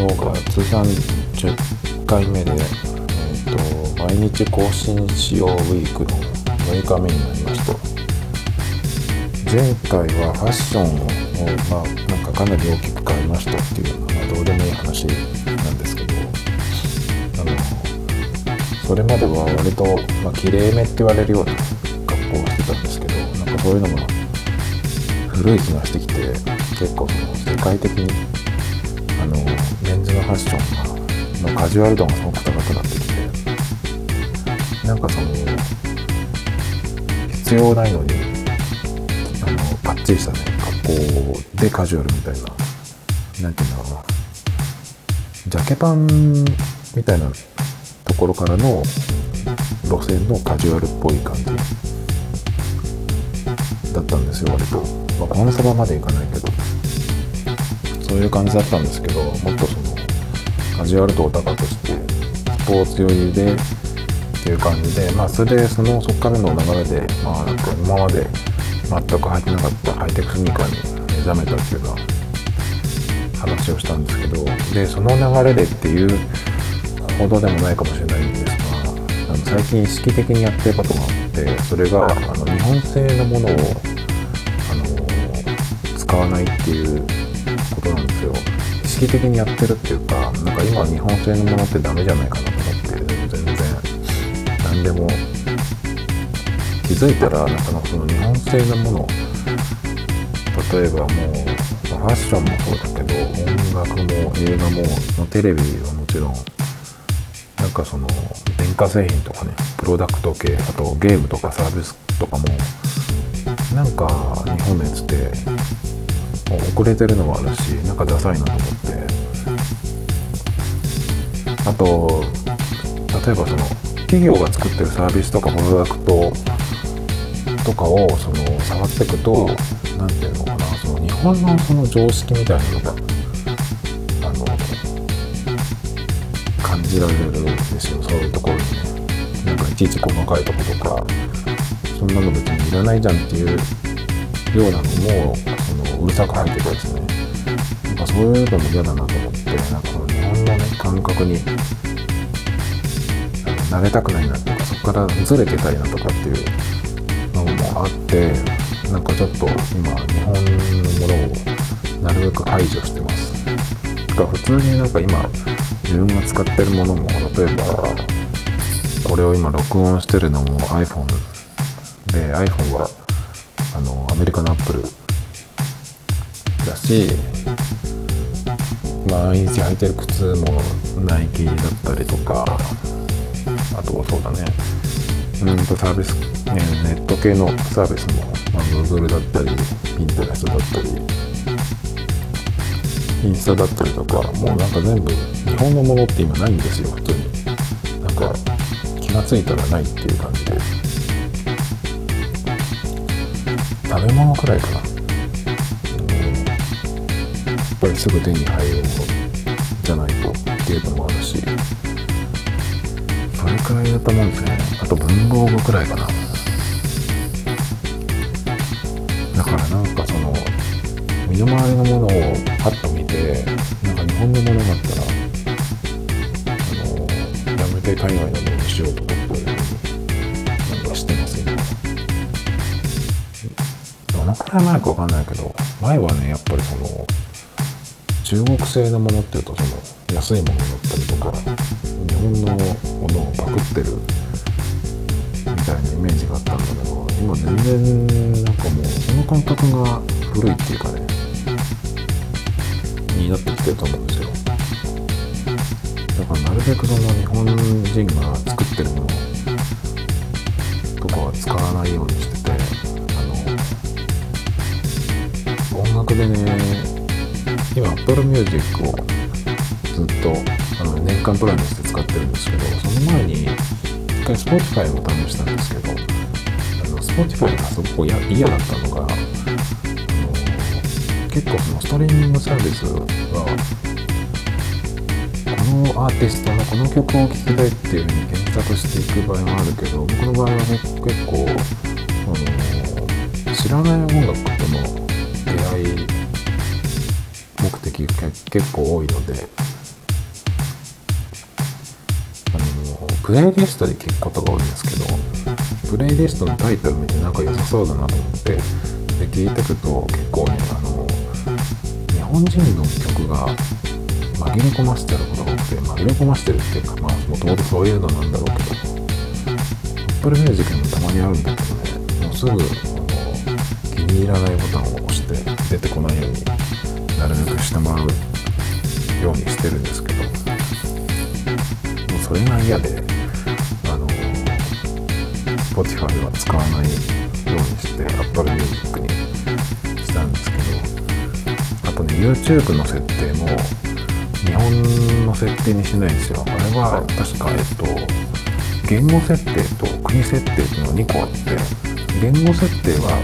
今日が通算10回目で、えーと、毎日更新しようウィークの6日目になりました前回はファッションを、まあ、なんかかなり大きく変えましたっていうのは、まあ、どうでもいい話なんですけどあのそれまでは割と、まあ、綺麗めって言われるような格好をしてたんですけどなんかそういうのも古い気がしてきて結構その世界的にあのメンズのファッションがのカジュアル度がすごく高くなってきてなんかその必要ないのにあのパッチリしたね格好でカジュアルみたいな何て言うんだろうなジャケパンみたいなところからの路線のカジュアルっぽい感じだったんですよ割と。まあ、コンサバまでいかないけどそういう感じだったんですけどもっとそのカジュアル度高くしてスポーツ寄りでっていう感じでまあそれでそのそっからの流れでまあなんか今まで全く履いてなかったハイテクスニーカーに目覚めたっていうような話をしたんですけどでその流れでっていうほどでもないかもしれないんですがあの最近意識的にやってることがあってそれがあの日本製のものをあの使わないっていうことなんですよ。意識的にやってるっていうかなんか今日本製のものってダメじゃないかなと思って全然。何でも気づいたらなんかその日本製のもの例えばもうファッションもそうだけど音楽も映画もテレビはもちろんなんかその電化製品とかねプロダクト系あとゲームとかサービスとかもなんか日本のやつって遅れてるのもあるしなんかダサいなと思って。あと例えばその企業が作ってるサービスとかプロダクトとかをその触っていくと何て言うのかなその日本のその常識みたいなのがあの感じられるんですよそういうところにね。なんかいちいち細かいとことかそんなの別にいらないじゃんっていうようなのもそのうるさく入ってたやつねなんそういうのも嫌だなと思ってなんかこの日本のね感覚に慣れたくないなとかそこからずれてたいなとかっていうのもあってなんかちょっと今日本のものをなるべく排除してます。だから普通になんか今自分が使ってるものも例えばこれを今録音してるのも iPhone で iPhone はメリカのアップルだし毎日履いてる靴もナイキだったりとかあとはそうだね。うんとサービス、ね、ネット系のサービスも、まあ、Google だったり Pinterest だったりインスタだったりとかもうなんか全部日本のものって今ないんですよ普通に。なんか気が付いたらないっていう感じで。食べ物くらいかな、うん、やっぱりすぐ手に入るものじゃないとっていうのもあるし。それくらいだと思うんですね。あと文房具くらいかな。だからなんかその身の回りのものをパッと見てなんか日本のものだったらあのやめて海外のものにしようと思のくらい前か分かんないけど前はねやっぱりその中国製のものっていうとその安いものだったりとか日本のものをパクってるみたいなイメージがあったんだけど今全然なんかもうその感覚が古いっていうかねになってきてると思うんですよ。だからなるべくその日本人が作ってるものとかは使わないようにしててあの音楽でね今 Apple Music をずっとあの年間プランにして使ってるんですけどその前に一回 Spotify を試したんですけどあの Spotify がすごく嫌だったのが結構そのストリーミングサービスはこのアーティストのこの曲を聴きたいっていうふうに検索していく場合もあるけど僕の場合は、ね、結構あの知らない音楽との出会い的結構多いのであのプレイリストで聞くことが多いんですけどプレイリストのタイトル見てなんか良さそうだなと思ってで聞いてくと結構ねあの日本人の曲が紛れ込ませてることが多くて紛れ込ませてるっていうかまあもともとそういうのなんだろうけど Apple Music にもたまにあるんだけどねもうすぐ気に入らないボタンをしてもらうようにしてるんですけどもうそれが嫌であの Spotify では使わないようにして Apple Music にしたんですけどあとね YouTube の設定も日本の設定にしないんですよ。あれは確かえっと言語設定と国設定っていうのが2個あって言語設定は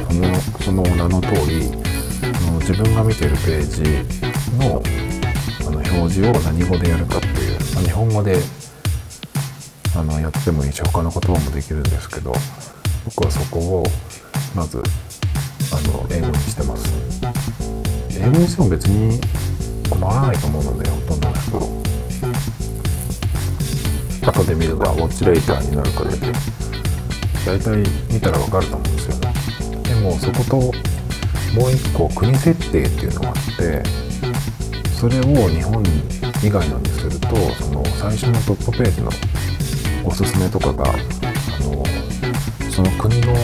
そのその名の通りの自分が見てるページのあの表示を何語でやるかっていう、まあ、日本語であのやってもいいし他の言葉もできるんですけど僕はそこをまずあの英語にしてます。英語にしても別に困らないと思うのでほとんどの人。後で見ればウォッチレーターになるかで大体見たらわかると思うんですよね。でもそこともう一個国設定っていうのがあってそれを日本以外のにするとその最初のトップページのおすすめとかがあのその国の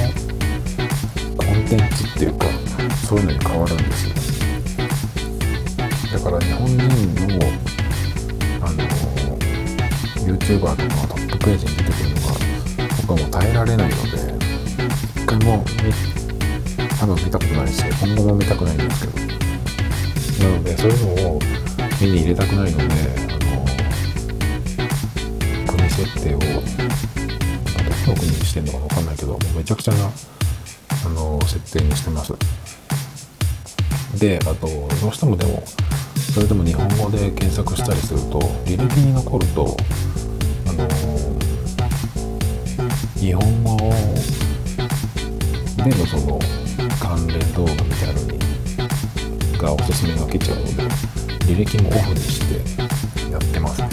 コンテンツっていうかそういうのに変わるんですよ。だから日本人のあの YouTuber とかがトップページに出てくるのが僕はもう耐えられないので一回も多分見たことないし今後も見たくないんですけど。なのでそういうのを目に入れたくないのであの国設定をどこの国にしてるのか分かんないけどめちゃくちゃなあの設定にしてます。であとどうしてもでもそれでも日本語で検索したりすると履歴に残るとあの日本語でのその関連動画みたいなのにがおすすめが来ちゃうので履歴もオフにしてやってますね。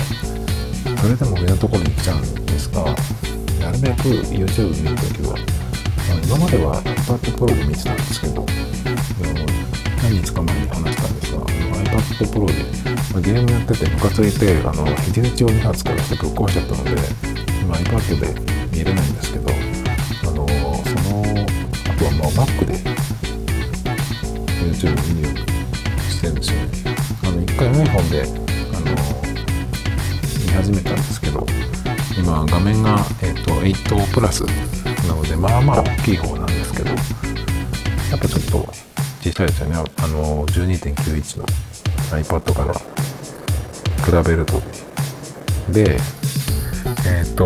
それでも上のところに来ちゃうんですがなるべく YouTube 見るときは今までは iPad Pro で見てたんですけど何日か前に話したんですが iPad Pro で、まあ、ゲームやっててムカついてあの肘打ちを2発からしてぶっ壊しちゃったので今 iPad で見れないんですけどあのそのあとはまあ Mac で YouTube 見るようにしてるんですよねあの一回 iPhone であの見始めたんですけど今画面が、えーと、8プラスなのでまあまあ大きい方なんですけどやっぱちょっと小さいですよね。あの12.91の iPad から比べると。でえっ、ー、と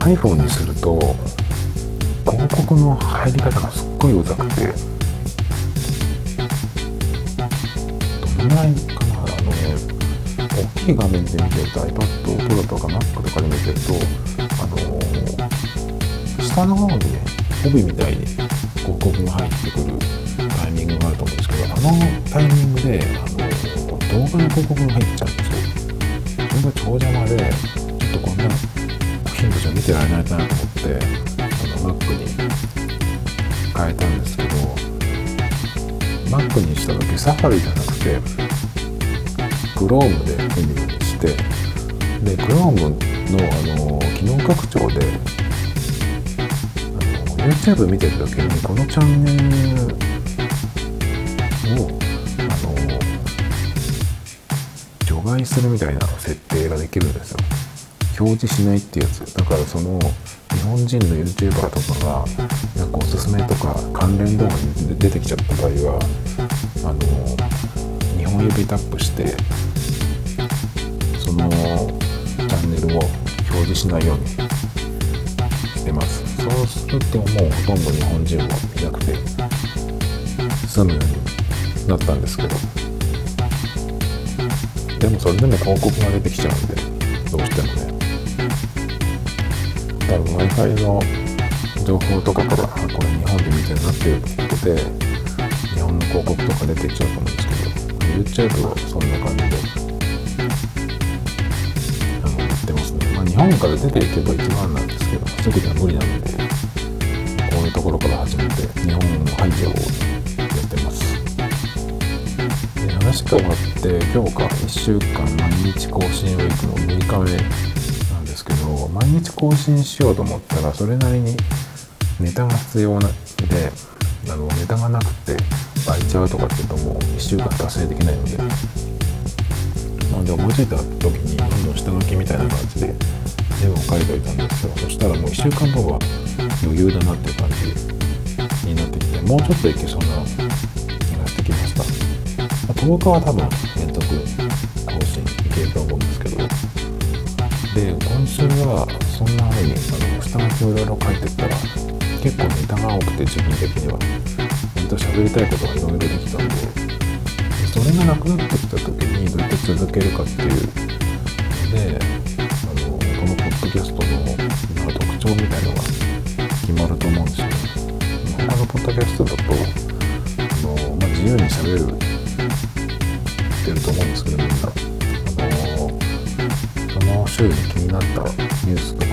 iPhone にすると広告の入り方がすっごいうざくてどのぐらいかなあの大きい画面で見てると iPad Pro とか Mac とかで見てるとあの下の方にね帯みたいに広告が入ってくるタイミングがあると思うんですけどあのタイミングであの動画の広告が入っちゃうんですよそれが超邪魔でちょっとこんな頻度じゃ見てられないなと思ってこの Mac に変えたんですけど Mac にした時サファリじゃなくて Chrome で見るようにしてで Chrome のあの機能拡張で YouTube 見てる時にこのチャンネルをあの除外するみたいな設定ができるんですよ。表示しないっていうやつ。だからその日本人の YouTuber とかがなんかおすすめとか関連動画に出てきちゃった場合はあの指タップしてそのチャンネルを表示しないようにしてます。そうするともうほとんど日本人もいなくて済むようになったんですけど。でもそれでも広告が出てきちゃうんでどうしてもね。多分 w i f i の情報とかからこれ日本で見てるなっていうことで日本の広告とか出てきちゃうと思うんですけど。YouTube をそんな感じであのやってますね、まあ、日本から出ていけば一番なんですけどすぐには無理なのでこういうところから始めて日本の排除をやってますで話変わって今日か1週間毎日更新ウィークの6日目なんですけど毎日更新しようと思ったらそれなりにネタが必要なであのネタがなくて空いちゃうとかっていうともう1週間達成できないのでなので思いついた時にどんどん下書きみたいな感じで絵を描いておいたんですよそしたらもう1週間後は余裕だなっていう感じになってきてもうちょっといけそうな気がしてきました、まあ、10日は多分連続更新いけると思うんですけどで今週はそんな風にあの下書きをいろいろ書いてったら結構ネタが多くて自分的には。割と喋りたいことがいろいろできたんでそれがなくなってきた時にどうやって続けるかっていう。のであのこのポッドキャストのなんか特徴みたいのが決まると思うんですよね他のポッドキャストだとあの、まあ、自由に喋るってると思うんですけどみんな。あのその週に気になったニュースとか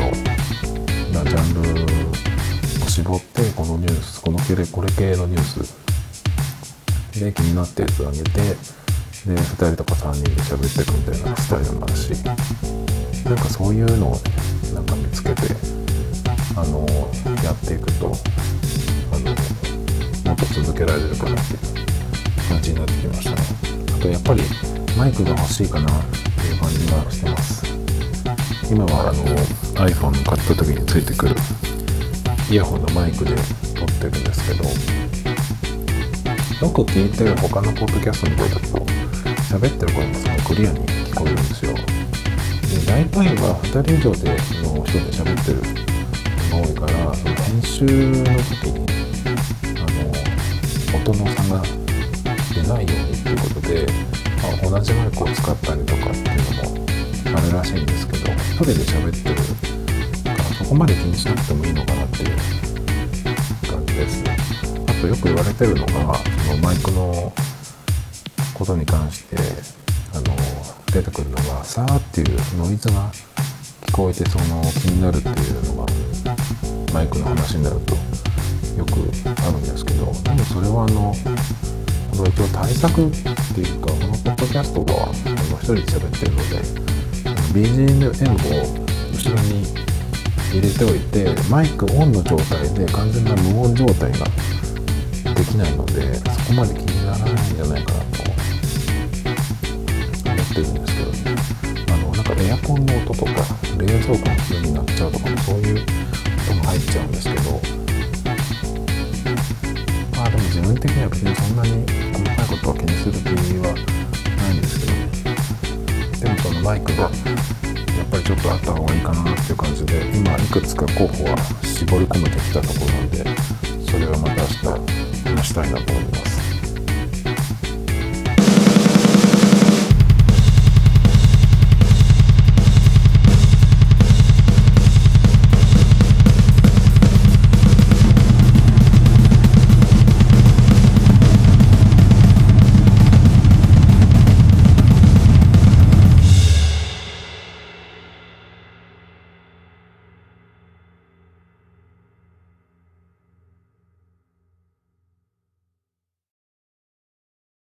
なジャンル絞ってこのニュースこの系これ系のニュースで気になったやつあげてで2人とか3人で喋っていくみたいなスタイルもあるしなんかそういうのをねなんか見つけてあのやっていくとあのもっと続けられるかなっていう感じになってきましたね。あとやっぱりマイクが欲しいかなっていう感じがしてます。今はあの iPhone 買った時についてくるイヤホンのマイクで撮ってるんですけどよく聞いてる他のポッドキャストの声だと。喋ってる声もすごいクリアに聞こえるんですよで大体は2人以上での人で喋ってるのが多いからその編集の時にあの音の差が出ないようにっていうことで、まあ、同じマイクを使ったりとかっていうのもあるらしいんですけど1人で喋ってる。こまで気にしなくてもいいのかなっていう感じです。あとよく言われてるのがそのマイクのことに関してあの出てくるのがさーっていうノイズが聞こえてその気になるっていうのがマイクの話になるとよくあるんですけどでもそれはあのこの一応対策っていうかこのポッドキャストがあの一人で喋ってるので BGM を後ろに入れておいてマイクオンの状態で完全な無音状態ができないのでそこまで気にならないんじゃないかなと思ってるんですけどあのなんかエアコンの音とか冷蔵庫の急になっちゃうとかもそういう音も入っちゃうんですけど。まあでも自分的には別にそんなに細かいことは気にする気はないんですけどでもそのマイクがぱりちょっとあった方がいいかなっていう感じで今いくつか候補は絞り込めてきたところなんでそれはまた明日話したいなと思います。